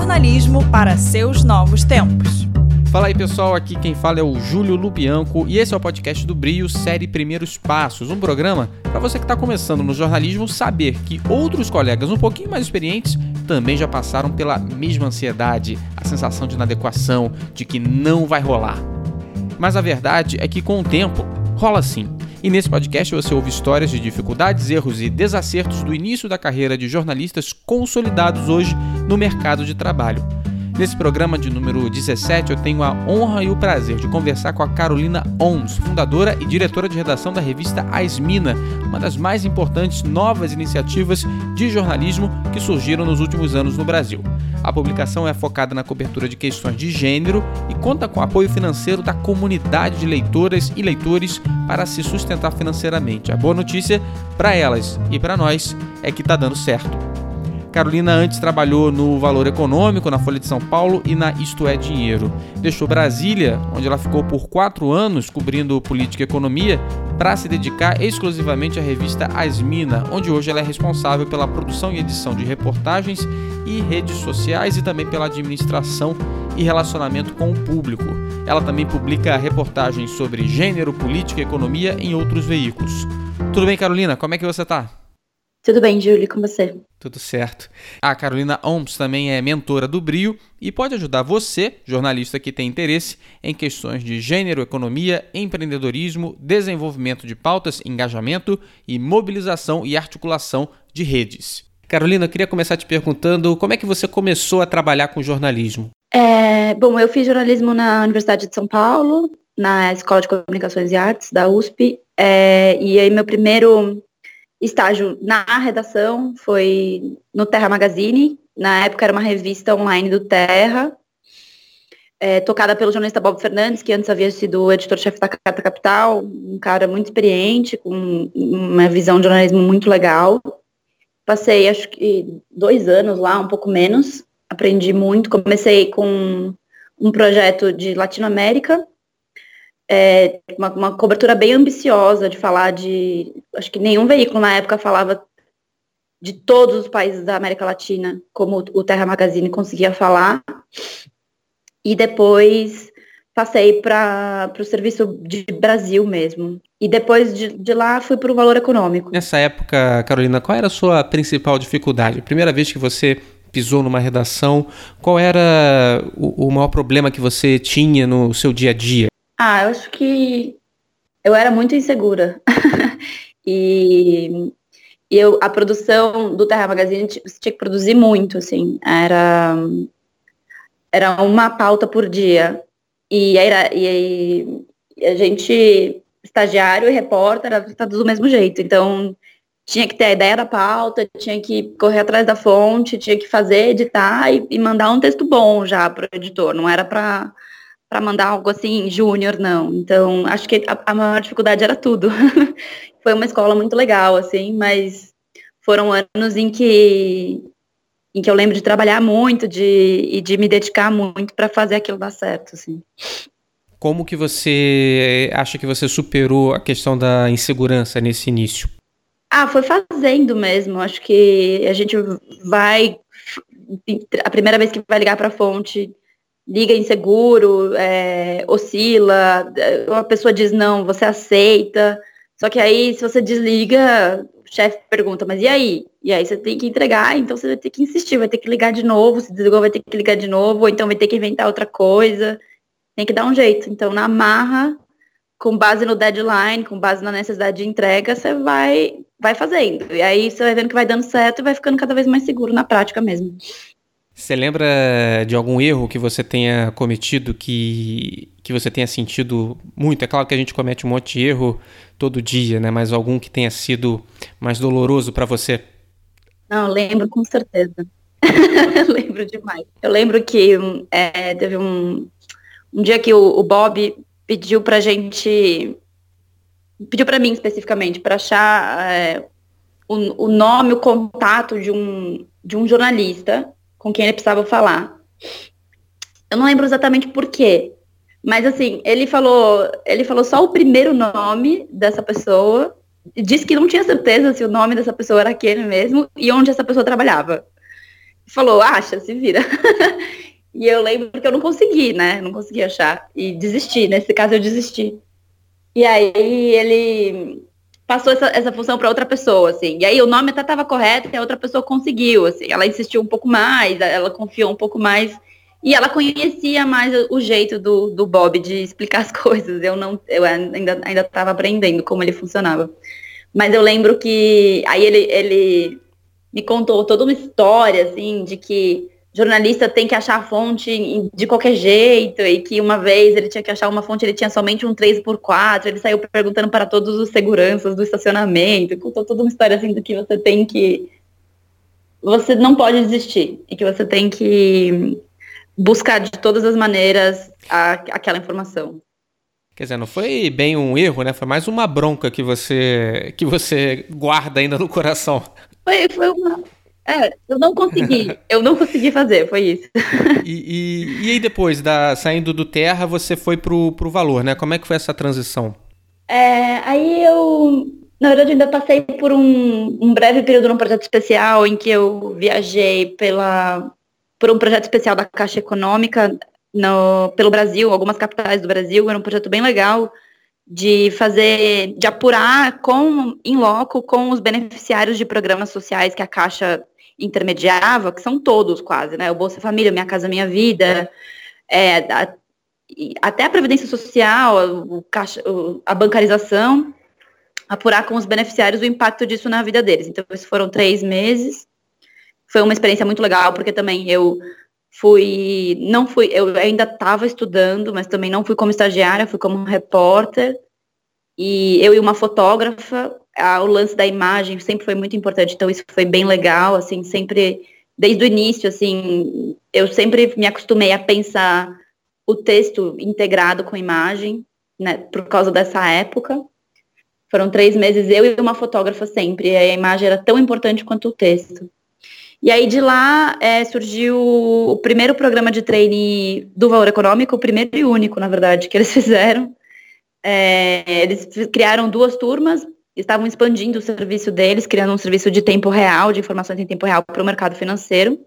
jornalismo para seus novos tempos. Fala aí pessoal, aqui quem fala é o Júlio Lubianco e esse é o podcast do Brio, série Primeiros Passos, um programa para você que está começando no jornalismo saber que outros colegas um pouquinho mais experientes também já passaram pela mesma ansiedade, a sensação de inadequação, de que não vai rolar. Mas a verdade é que com o tempo rola sim. E nesse podcast você ouve histórias de dificuldades, erros e desacertos do início da carreira de jornalistas consolidados hoje no mercado de trabalho. Nesse programa de número 17, eu tenho a honra e o prazer de conversar com a Carolina Ons, fundadora e diretora de redação da revista Asmina, uma das mais importantes novas iniciativas de jornalismo que surgiram nos últimos anos no Brasil. A publicação é focada na cobertura de questões de gênero e conta com apoio financeiro da comunidade de leitoras e leitores para se sustentar financeiramente. A boa notícia para elas e para nós é que está dando certo. Carolina antes trabalhou no Valor Econômico, na Folha de São Paulo e na Isto é Dinheiro. Deixou Brasília, onde ela ficou por quatro anos cobrindo política e economia, para se dedicar exclusivamente à revista Asmina, onde hoje ela é responsável pela produção e edição de reportagens e redes sociais e também pela administração e relacionamento com o público. Ela também publica reportagens sobre gênero, política e economia em outros veículos. Tudo bem, Carolina? Como é que você está? Tudo bem, Júlio, com você? Tudo certo. A Carolina Oms também é mentora do Brio e pode ajudar você, jornalista que tem interesse em questões de gênero, economia, empreendedorismo, desenvolvimento de pautas, engajamento e mobilização e articulação de redes. Carolina, eu queria começar te perguntando como é que você começou a trabalhar com jornalismo? É, bom, eu fiz jornalismo na Universidade de São Paulo, na Escola de Comunicações e Artes da USP, é, e aí meu primeiro estágio na redação foi no Terra Magazine. Na época era uma revista online do Terra, é, tocada pelo jornalista Bob Fernandes, que antes havia sido editor-chefe da Carta Capital, um cara muito experiente, com uma visão de jornalismo muito legal. Passei, acho que, dois anos lá, um pouco menos. Aprendi muito. Comecei com um projeto de Latinoamérica, é, uma, uma, cobertura bem ambiciosa de falar de. Acho que nenhum veículo na época falava de todos os países da América Latina, como o Terra Magazine conseguia falar. E depois passei para o serviço de Brasil mesmo. E depois de, de lá fui para o valor econômico. Nessa época, Carolina, qual era a sua principal dificuldade? Primeira vez que você pisou numa redação, qual era o, o maior problema que você tinha no seu dia a dia? Ah, eu acho que eu era muito insegura. e, e eu, a produção do Terra Magazine tinha que produzir muito, assim. Era, era uma pauta por dia. E, era, e, a gente, estagiário e repórter, era do mesmo jeito. Então, tinha que ter a ideia da pauta, tinha que correr atrás da fonte, tinha que fazer, editar e, e mandar um texto bom já para o editor. Não era para para mandar algo assim, júnior, não. Então, acho que a, a maior dificuldade era tudo. Foi uma escola muito legal, assim, mas foram anos em que em que eu lembro de trabalhar muito de, e de me dedicar muito para fazer aquilo dar certo, assim. Como que você acha que você superou a questão da insegurança nesse início? Ah, foi fazendo mesmo. Acho que a gente vai a primeira vez que vai ligar para a fonte liga inseguro, é, oscila, uma pessoa diz não, você aceita. Só que aí, se você desliga, o chefe pergunta, mas e aí? E aí você tem que entregar, então você vai ter que insistir, vai ter que ligar de novo, se desligou, vai ter que ligar de novo, ou então vai ter que inventar outra coisa. Tem que dar um jeito. Então, na marra, com base no deadline, com base na necessidade de entrega, você vai, vai fazendo. E aí você vai vendo que vai dando certo e vai ficando cada vez mais seguro na prática mesmo. Você lembra de algum erro que você tenha cometido que, que você tenha sentido muito? É claro que a gente comete um monte de erro todo dia, né? Mas algum que tenha sido mais doloroso para você? Não, lembro com certeza. lembro demais. Eu lembro que é, teve um, um dia que o, o Bob pediu pra gente. Pediu para mim especificamente, para achar é, o, o nome, o contato de um, de um jornalista com quem ele precisava falar. Eu não lembro exatamente por quê, mas assim, ele falou, ele falou só o primeiro nome dessa pessoa, disse que não tinha certeza se o nome dessa pessoa era aquele mesmo e onde essa pessoa trabalhava. falou, acha, se vira. e eu lembro que eu não consegui, né? Não consegui achar. E desisti. Nesse caso eu desisti. E aí ele passou essa, essa função para outra pessoa, assim. E aí o nome até estava correto e a outra pessoa conseguiu, assim. Ela insistiu um pouco mais, ela confiou um pouco mais. E ela conhecia mais o jeito do, do Bob de explicar as coisas. Eu não, eu ainda ainda estava aprendendo como ele funcionava. Mas eu lembro que aí ele, ele me contou toda uma história, assim, de que jornalista tem que achar a fonte de qualquer jeito, e que uma vez ele tinha que achar uma fonte, ele tinha somente um 3x4, ele saiu perguntando para todos os seguranças do estacionamento, contou toda uma história assim do que você tem que. Você não pode desistir, e que você tem que buscar de todas as maneiras a, aquela informação. Quer dizer, não foi bem um erro, né? Foi mais uma bronca que você que você guarda ainda no coração. Foi, foi uma. É, eu não consegui. eu não consegui fazer, foi isso. e, e, e, aí depois, da, saindo do Terra, você foi pro, pro Valor, né? Como é que foi essa transição? É, aí eu, na verdade, ainda passei por um, um breve período num projeto especial em que eu viajei pela, por um projeto especial da Caixa Econômica no, pelo Brasil, algumas capitais do Brasil. Era um projeto bem legal de fazer, de apurar com, em loco com os beneficiários de programas sociais que a Caixa intermediava, que são todos quase, né? O Bolsa Família, Minha Casa Minha Vida, é, a, até a Previdência Social, o caixa, o, a bancarização, apurar com os beneficiários o impacto disso na vida deles. Então, esses foram três meses. Foi uma experiência muito legal, porque também eu fui, não fui, eu ainda estava estudando, mas também não fui como estagiária, fui como repórter, e eu e uma fotógrafa, a, o lance da imagem sempre foi muito importante, então isso foi bem legal, assim, sempre, desde o início, assim, eu sempre me acostumei a pensar o texto integrado com imagem, né, por causa dessa época, foram três meses eu e uma fotógrafa sempre, e a imagem era tão importante quanto o texto. E aí de lá é, surgiu o primeiro programa de trainee do Valor Econômico, o primeiro e único, na verdade, que eles fizeram. É, eles criaram duas turmas, estavam expandindo o serviço deles, criando um serviço de tempo real, de informações em tempo real para o mercado financeiro.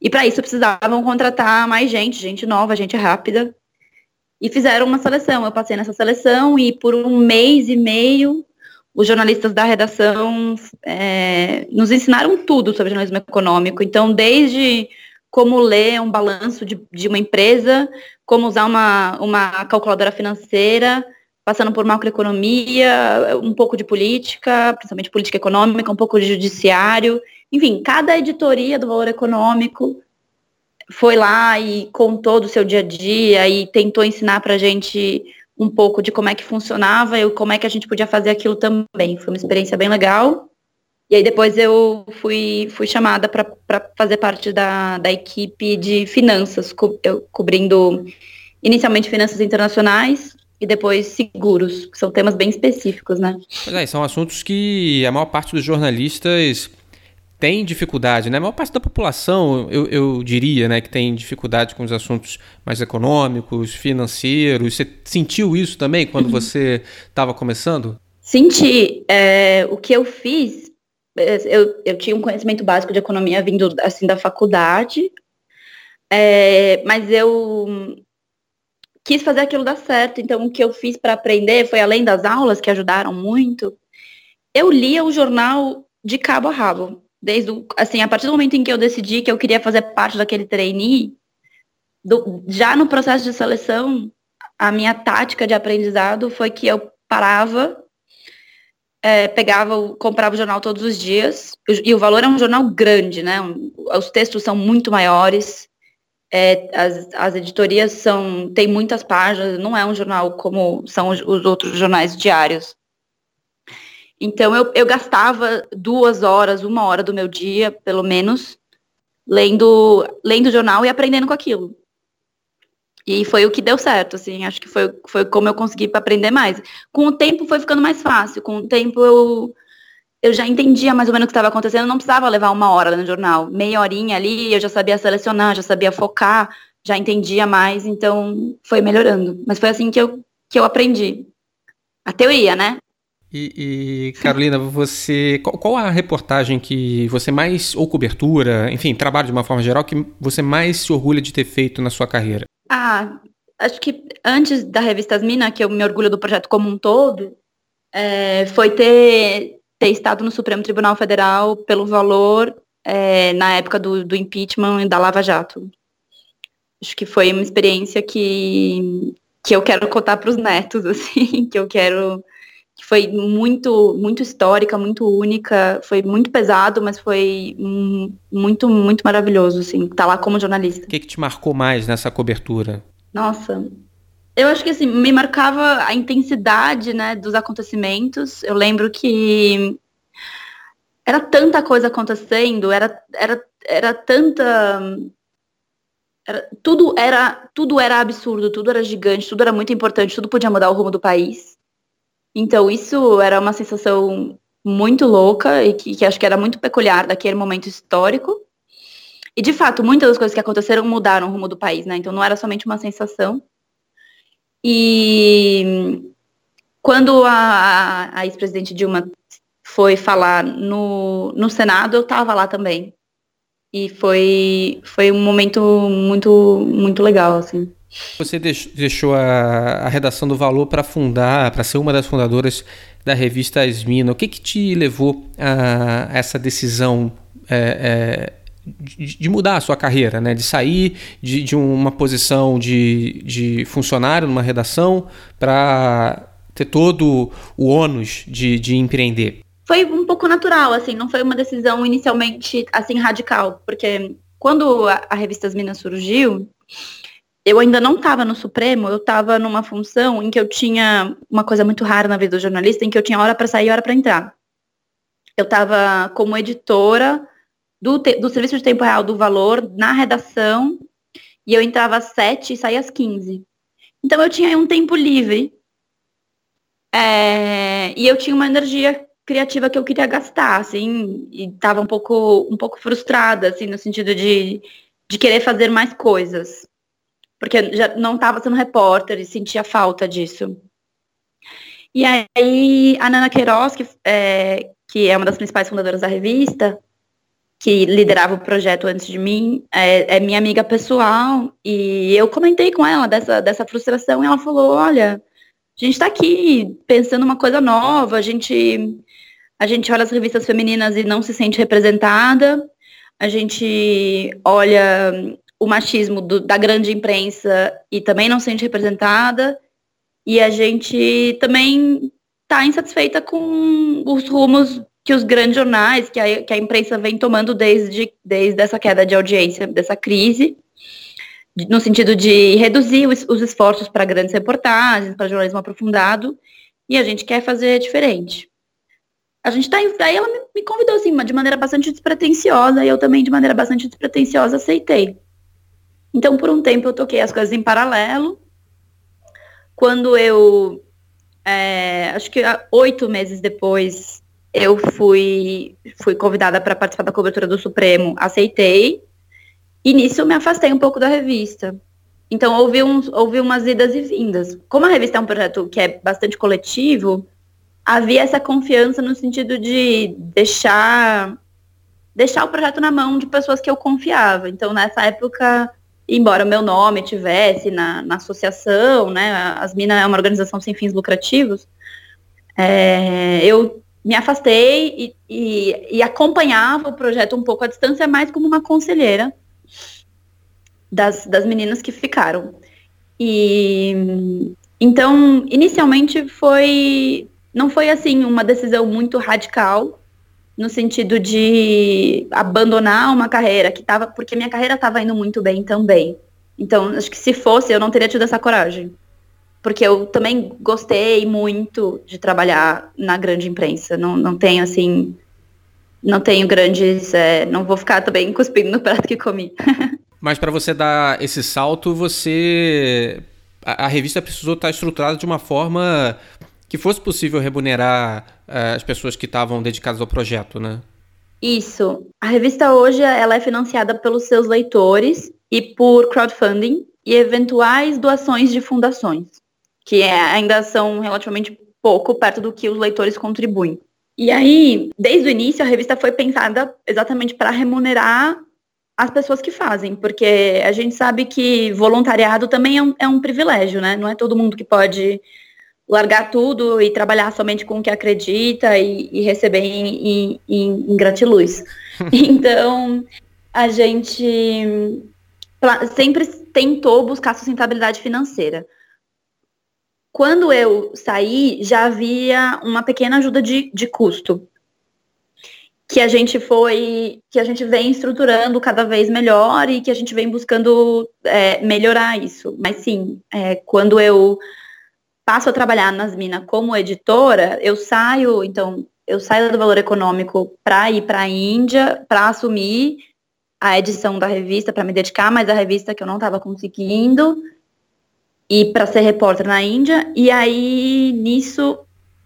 E para isso precisavam contratar mais gente, gente nova, gente rápida. E fizeram uma seleção. Eu passei nessa seleção e por um mês e meio os jornalistas da redação é, nos ensinaram tudo sobre jornalismo econômico. Então, desde como ler um balanço de, de uma empresa, como usar uma, uma calculadora financeira, passando por macroeconomia, um pouco de política, principalmente política econômica, um pouco de judiciário. Enfim, cada editoria do Valor Econômico foi lá e contou do seu dia a dia e tentou ensinar para a gente um pouco de como é que funcionava e como é que a gente podia fazer aquilo também. Foi uma experiência bem legal. E aí depois eu fui, fui chamada para fazer parte da, da equipe de finanças, co eu, cobrindo inicialmente finanças internacionais e depois seguros, que são temas bem específicos, né? Pois é, são assuntos que a maior parte dos jornalistas tem dificuldade, né? A maior parte da população, eu, eu diria, né, que tem dificuldade com os assuntos mais econômicos, financeiros. Você sentiu isso também quando uhum. você estava começando? Senti. É, o que eu fiz, eu, eu tinha um conhecimento básico de economia vindo assim da faculdade, é, mas eu quis fazer aquilo dar certo. Então, o que eu fiz para aprender foi além das aulas que ajudaram muito. Eu lia o jornal de cabo a rabo desde o, assim, a partir do momento em que eu decidi que eu queria fazer parte daquele trainee, do, já no processo de seleção, a minha tática de aprendizado foi que eu parava, é, pegava, comprava o jornal todos os dias, e o valor é um jornal grande, né? os textos são muito maiores, é, as, as editorias são, tem muitas páginas, não é um jornal como são os, os outros jornais diários. Então eu, eu gastava duas horas, uma hora do meu dia, pelo menos, lendo, lendo jornal e aprendendo com aquilo. E foi o que deu certo, assim, acho que foi, foi como eu consegui aprender mais. Com o tempo foi ficando mais fácil, com o tempo eu, eu já entendia mais ou menos o que estava acontecendo, não precisava levar uma hora no jornal. Meia horinha ali, eu já sabia selecionar, já sabia focar, já entendia mais, então foi melhorando. Mas foi assim que eu, que eu aprendi. A teoria, né? E, e, Carolina, você qual, qual, a reportagem que você mais ou cobertura, enfim, trabalho de uma forma geral que você mais se orgulha de ter feito na sua carreira? Ah, acho que antes da revista As Minas, que eu me orgulho do projeto como um todo, é, foi ter, ter estado no Supremo Tribunal Federal pelo valor é, na época do, do impeachment e da Lava Jato. Acho que foi uma experiência que, que eu quero contar para os netos, assim, que eu quero que foi muito muito histórica, muito única, foi muito pesado, mas foi muito muito maravilhoso, assim, estar tá lá como jornalista. O que, que te marcou mais nessa cobertura? Nossa, eu acho que assim me marcava a intensidade, né, dos acontecimentos. Eu lembro que era tanta coisa acontecendo, era era era tanta era, tudo era tudo era absurdo, tudo era gigante, tudo era muito importante, tudo podia mudar o rumo do país. Então, isso era uma sensação muito louca e que, que acho que era muito peculiar daquele momento histórico. E, de fato, muitas das coisas que aconteceram mudaram o rumo do país, né? Então, não era somente uma sensação. E quando a, a, ex-presidente Dilma foi falar no, no Senado, eu estava lá também. E foi, foi um momento muito, muito legal, assim. Você deixou a, a redação do Valor para fundar, para ser uma das fundadoras da revista Asmina. O que, que te levou a, a essa decisão é, é, de, de, mudar a sua carreira, né? de sair de, de uma posição de, de funcionário numa redação para ter todo o ônus de, de empreender? Foi um pouco natural, assim, não foi uma decisão inicialmente assim radical, porque quando a, a revista As Minas surgiu, eu ainda não estava no Supremo, eu estava numa função em que eu tinha uma coisa muito rara na vida do jornalista, em que eu tinha hora para sair e hora para entrar. Eu estava como editora do, do Serviço de Tempo Real do Valor na redação e eu entrava às sete e saía às quinze. Então eu tinha um tempo livre é, e eu tinha uma energia criativa que eu queria gastar, assim, e estava um pouco, um pouco frustrada, assim, no sentido de, de querer fazer mais coisas porque já não estava sendo repórter e sentia falta disso. E aí a Nana Queiroz, que é, que é uma das principais fundadoras da revista, que liderava o projeto antes de mim, é, é, minha amiga pessoal, e eu comentei com ela dessa, dessa frustração, e ela falou, olha, a gente está aqui pensando uma coisa nova, a gente, a gente olha as revistas femininas e não se sente representada, a gente olha o machismo do, da grande imprensa e também não sente representada. E a gente também está insatisfeita com os rumos que os grandes jornais, que a, que a imprensa vem tomando desde, desde essa queda de audiência, dessa crise, no sentido de reduzir os, os esforços para grandes reportagens, para jornalismo aprofundado, e a gente quer fazer diferente. A gente tá. Daí ela me, me convidou assim, de maneira bastante despretensiosa, e eu também, de maneira bastante despretensiosa, aceitei. Então, por um tempo, eu toquei as coisas em paralelo. Quando eu, é, acho que oito meses depois, eu fui, fui convidada para participar da cobertura do Supremo, aceitei. E nisso eu me afastei um pouco da revista. Então, houve, uns, houve umas idas e vindas. Como a revista é um projeto que é bastante coletivo, havia essa confiança no sentido de deixar deixar o projeto na mão de pessoas que eu confiava. Então, nessa época, embora meu nome tivesse na, na associação, né, as Minas é uma organização sem fins lucrativos, é, eu me afastei e, e, e, acompanhava o projeto um pouco à distância, mais como uma conselheira das, das meninas que ficaram. E então, inicialmente foi não foi assim uma decisão muito radical, no sentido de abandonar uma carreira que estava, porque minha carreira estava indo muito bem também. Então, acho que se fosse, eu não teria tido essa coragem. Porque eu também gostei muito de trabalhar na grande imprensa. Não, não tenho, assim, não tenho grandes, é, não vou ficar também cuspindo no prato que comi. Mas para você dar esse salto, você a, a, revista precisou estar estruturada de uma forma que fosse possível remunerar uh, as pessoas que estavam dedicadas ao projeto, né? Isso. A revista hoje ela é financiada pelos seus leitores e por crowdfunding e eventuais doações de fundações, que é, ainda são relativamente pouco perto do que os leitores contribuem. E aí, desde o início, a revista foi pensada exatamente para remunerar as pessoas que fazem, porque a gente sabe que voluntariado também é um, é um, privilégio, né? Não é todo mundo que pode largar tudo e trabalhar somente com o que acredita e, e receber em, em, em gratiluz. então, a gente sempre tentou buscar sustentabilidade financeira. Quando eu saí, já havia uma pequena ajuda de, de custo que a gente foi, que a gente vem estruturando cada vez melhor e que a gente vem buscando é, melhorar isso. Mas sim, é, quando eu passo a trabalhar nas minas como editora, eu saio, então, eu saio do valor econômico para ir para a Índia, para assumir a edição da revista, para me dedicar mais à revista que eu não estava conseguindo, e para ser repórter na Índia. E aí, nisso,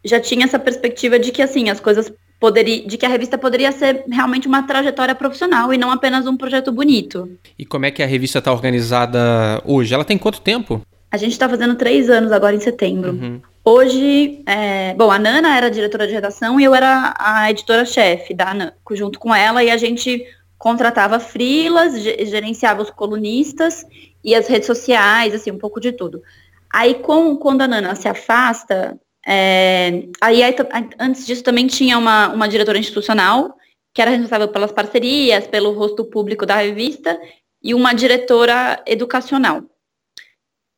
já tinha essa perspectiva de que, assim, as coisas poderia, de que a revista poderia ser realmente uma trajetória profissional e não apenas um projeto bonito. E como é que a revista está organizada hoje? Ela tem quanto tempo? A gente está fazendo três anos agora em setembro. Uhum. Hoje, é, bom, a Nana era diretora de redação e eu era a editora-chefe da Nana, junto com ela, e a gente contratava frilas, gerenciava os colunistas e as redes sociais, assim, um pouco de tudo. Aí, com, quando a Nana se afasta, é, aí, aí, antes disso também tinha uma, uma diretora institucional, que era responsável pelas parcerias, pelo rosto público da revista, e uma diretora educacional.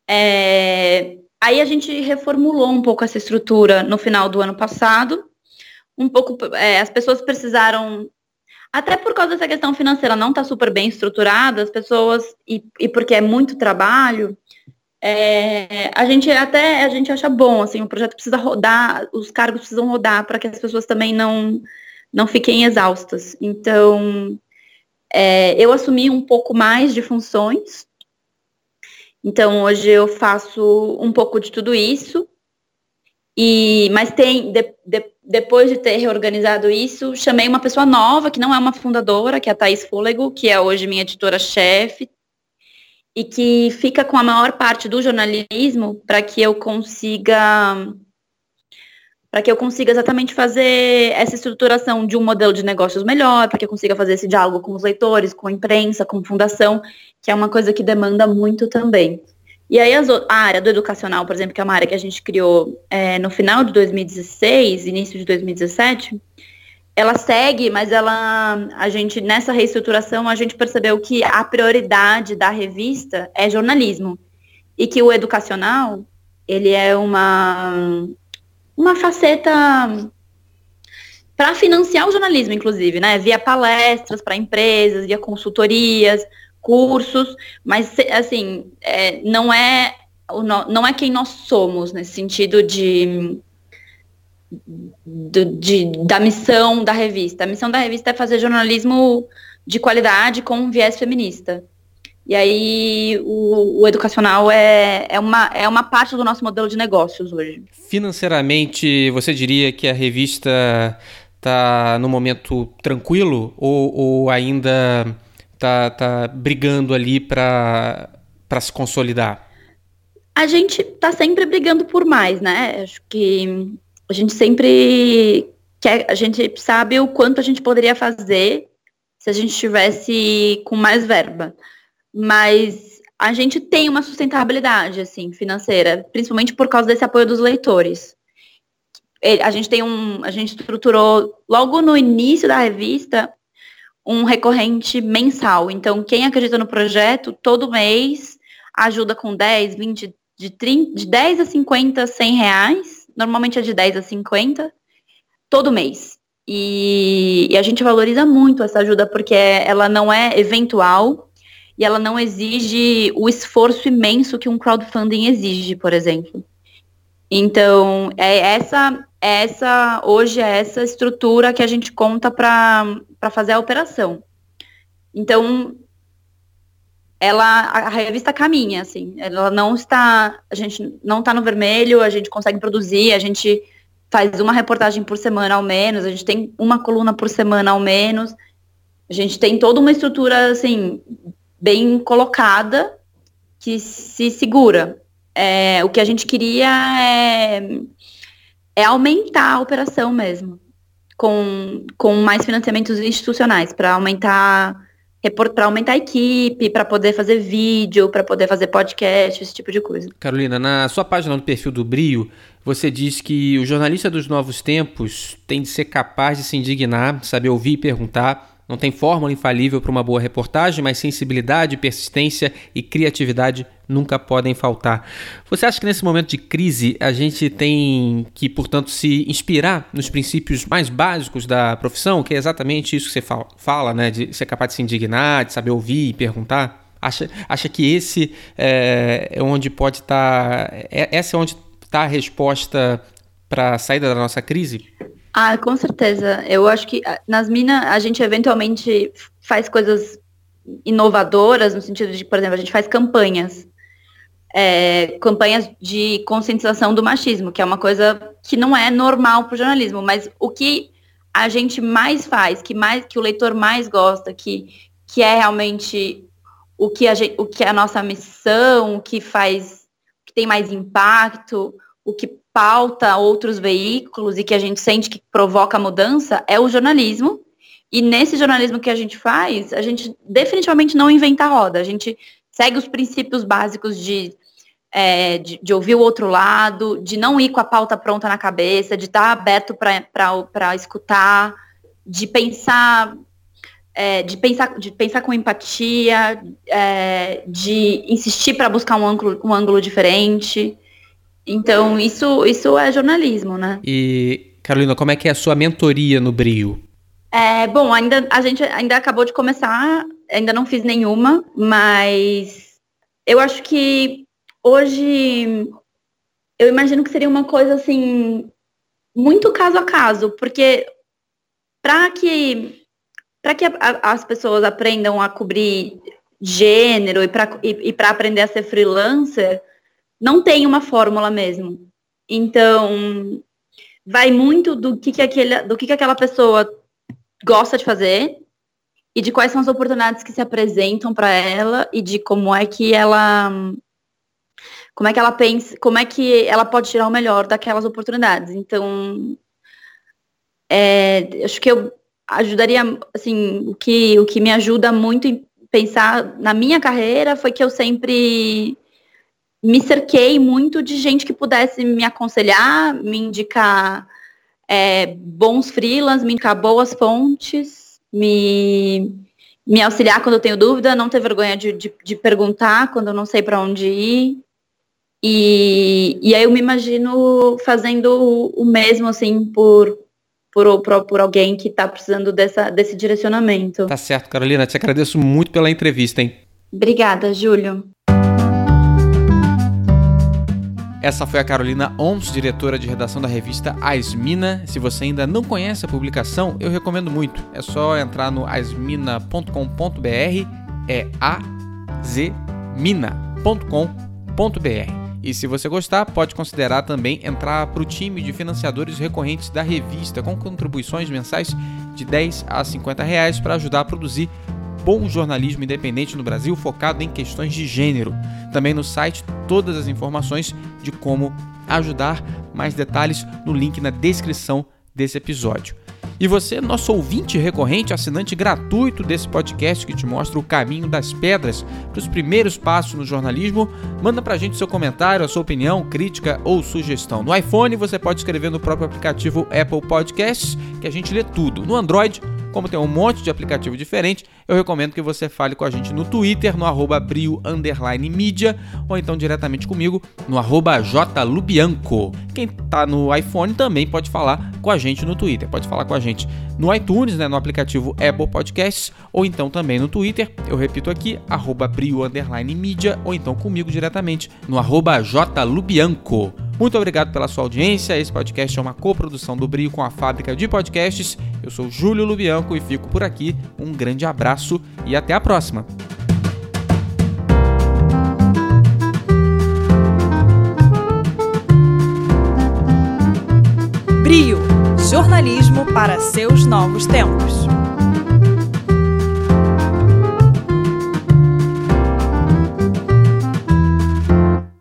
É, aí a gente reformulou um pouco essa estrutura no final do ano passado. Um pouco, é, as pessoas precisaram, até por causa dessa questão financeira não está super bem estruturada, as pessoas, e, e porque é muito trabalho, é, a gente até a gente acha bom, assim, o projeto precisa rodar, os cargos precisam rodar para que as pessoas também não, não fiquem exaustas. Então, é, eu assumi um pouco mais de funções. Então, hoje eu faço um pouco de tudo isso. E, mas tem, de, de, depois de ter reorganizado isso, chamei uma pessoa nova, que não é uma fundadora, que é a Thaís Fôlego, que é hoje minha editora-chefe, e que fica com a maior parte do jornalismo para que eu consiga para que eu consiga exatamente fazer essa estruturação de um modelo de negócios melhor, para que eu consiga fazer esse diálogo com os leitores, com a imprensa, com fundação, que é uma coisa que demanda muito também. E aí a área do educacional, por exemplo, que é uma área que a gente criou é, no final de 2016, início de 2017, ela segue, mas ela, a gente, nessa reestruturação, a gente percebeu que a prioridade da revista é jornalismo. E que o educacional, ele é uma, uma faceta para financiar o jornalismo, inclusive, né? Via palestras para empresas, via consultorias, cursos, mas assim, é, não é não é quem nós somos nesse sentido de do, de, da missão da revista. A missão da revista é fazer jornalismo de qualidade com um viés feminista. E aí o, o, educacional é, é, uma, é uma parte do nosso modelo de negócios hoje. Financeiramente, você diria que a revista está no momento tranquilo ou, ou ainda está tá brigando ali para se consolidar? A gente está sempre brigando por mais, né? Acho que a gente sempre quer, a gente sabe o quanto a gente poderia fazer se a gente estivesse com mais verba. Mas a gente tem uma sustentabilidade, assim, financeira, principalmente por causa desse apoio dos leitores. A gente tem um, a gente estruturou logo no início da revista um recorrente mensal. Então, quem acredita no projeto, todo mês ajuda com 10, 20, de, 30, de 10 a 50, 100 reais normalmente é de 10 a 50, todo mês. E, e, a gente valoriza muito essa ajuda porque ela não é eventual e ela não exige o esforço imenso que um crowdfunding exige, por exemplo. Então, é essa, é essa hoje é essa estrutura que a gente conta para fazer a operação. Então, ela a revista caminha assim ela não está a gente não está no vermelho a gente consegue produzir a gente faz uma reportagem por semana ao menos a gente tem uma coluna por semana ao menos a gente tem toda uma estrutura assim bem colocada que se segura é, o que a gente queria é é aumentar a operação mesmo, com, com mais financiamentos institucionais, para aumentar para aumentar a equipe, para poder fazer vídeo, para poder fazer podcast, esse tipo de coisa. Carolina, na sua página no perfil do Brio, você diz que o jornalista dos novos tempos tem de ser capaz de se indignar, saber ouvir e perguntar, não tem fórmula infalível para uma boa reportagem, mas sensibilidade, persistência e criatividade nunca podem faltar. Você acha que nesse momento de crise a gente tem que, portanto, se inspirar nos princípios mais básicos da profissão, que é exatamente isso que você fala, né? De ser capaz de se indignar, de saber ouvir e perguntar? Acha, acha que esse é, é onde pode estar. Tá, é, essa é onde está a resposta para a saída da nossa crise? Ah, com certeza. Eu acho que ah, nas minas a gente eventualmente faz coisas inovadoras, no sentido de, por exemplo, a gente faz campanhas. É, campanhas de conscientização do machismo, que é uma coisa que não é normal para o jornalismo, mas o que a gente mais faz, que mais que o leitor mais gosta, que, que é realmente o que, a gente, o que é a nossa missão, o que faz, que tem mais impacto, o que pauta outros veículos e que a gente sente que provoca mudança é o jornalismo. E nesse jornalismo que a gente faz, a gente definitivamente não inventa roda. A gente segue os princípios básicos de, é, de, de, ouvir o outro lado, de não ir com a pauta pronta na cabeça, de estar aberto para escutar, de pensar. É, de, pensar, de pensar com empatia, é, de insistir para buscar um ângulo, um ângulo diferente. Então, isso, isso é jornalismo, né? E, Carolina, como é que é a sua mentoria no Brio? É, bom, ainda, a gente ainda acabou de começar, ainda não fiz nenhuma, mas eu acho que hoje eu imagino que seria uma coisa assim muito caso a caso, porque para que para que a, a, as pessoas aprendam a cobrir gênero e para e, e aprender a ser freelancer, não tem uma fórmula mesmo. Então, vai muito do que, que, aquele, do que, que aquela pessoa gosta de fazer e de quais são as oportunidades que se apresentam para ela e de como é que ela como é que ela pensa, como é que ela pode tirar o melhor daquelas oportunidades. Então, é, acho que eu ajudaria, assim, o que, o que me ajuda muito em pensar na minha carreira foi que eu sempre me cerquei muito de gente que pudesse me aconselhar, me indicar é, bons freelas, me indicar boas fontes, me, me auxiliar quando eu tenho dúvida, não ter vergonha de, de, de perguntar quando eu não sei para onde ir. E, e aí eu me imagino fazendo o mesmo, assim, por, por, por, por alguém que está precisando dessa, desse direcionamento. Tá certo, Carolina. Te agradeço muito pela entrevista, hein? Obrigada, Júlio. Essa foi a Carolina Oms, diretora de redação da revista Asmina. Se você ainda não conhece a publicação, eu recomendo muito. É só entrar no asmina.com.br, é azmina.com.br. E se você gostar, pode considerar também entrar para o time de financiadores recorrentes da revista, com contribuições mensais de 10 a 50 reais para ajudar a produzir bom jornalismo independente no Brasil focado em questões de gênero. Também no site todas as informações de como ajudar, mais detalhes no link na descrição desse episódio. E você, nosso ouvinte recorrente, assinante gratuito desse podcast que te mostra o caminho das pedras para os primeiros passos no jornalismo, manda para a gente seu comentário, a sua opinião, crítica ou sugestão. No iPhone você pode escrever no próprio aplicativo Apple Podcasts, que a gente lê tudo. No Android como tem um monte de aplicativo diferente, eu recomendo que você fale com a gente no Twitter, no arroba brio mídia, ou então diretamente comigo no arroba jlubianco. Quem está no iPhone também pode falar com a gente no Twitter, pode falar com a gente no iTunes, né, no aplicativo Apple Podcasts, ou então também no Twitter, eu repito aqui, arroba brio mídia, ou então comigo diretamente no arroba jlubianco. Muito obrigado pela sua audiência. Esse podcast é uma coprodução do Brio com a Fábrica de Podcasts. Eu sou Júlio Lubianco e fico por aqui. Um grande abraço e até a próxima. Brio jornalismo para seus novos tempos.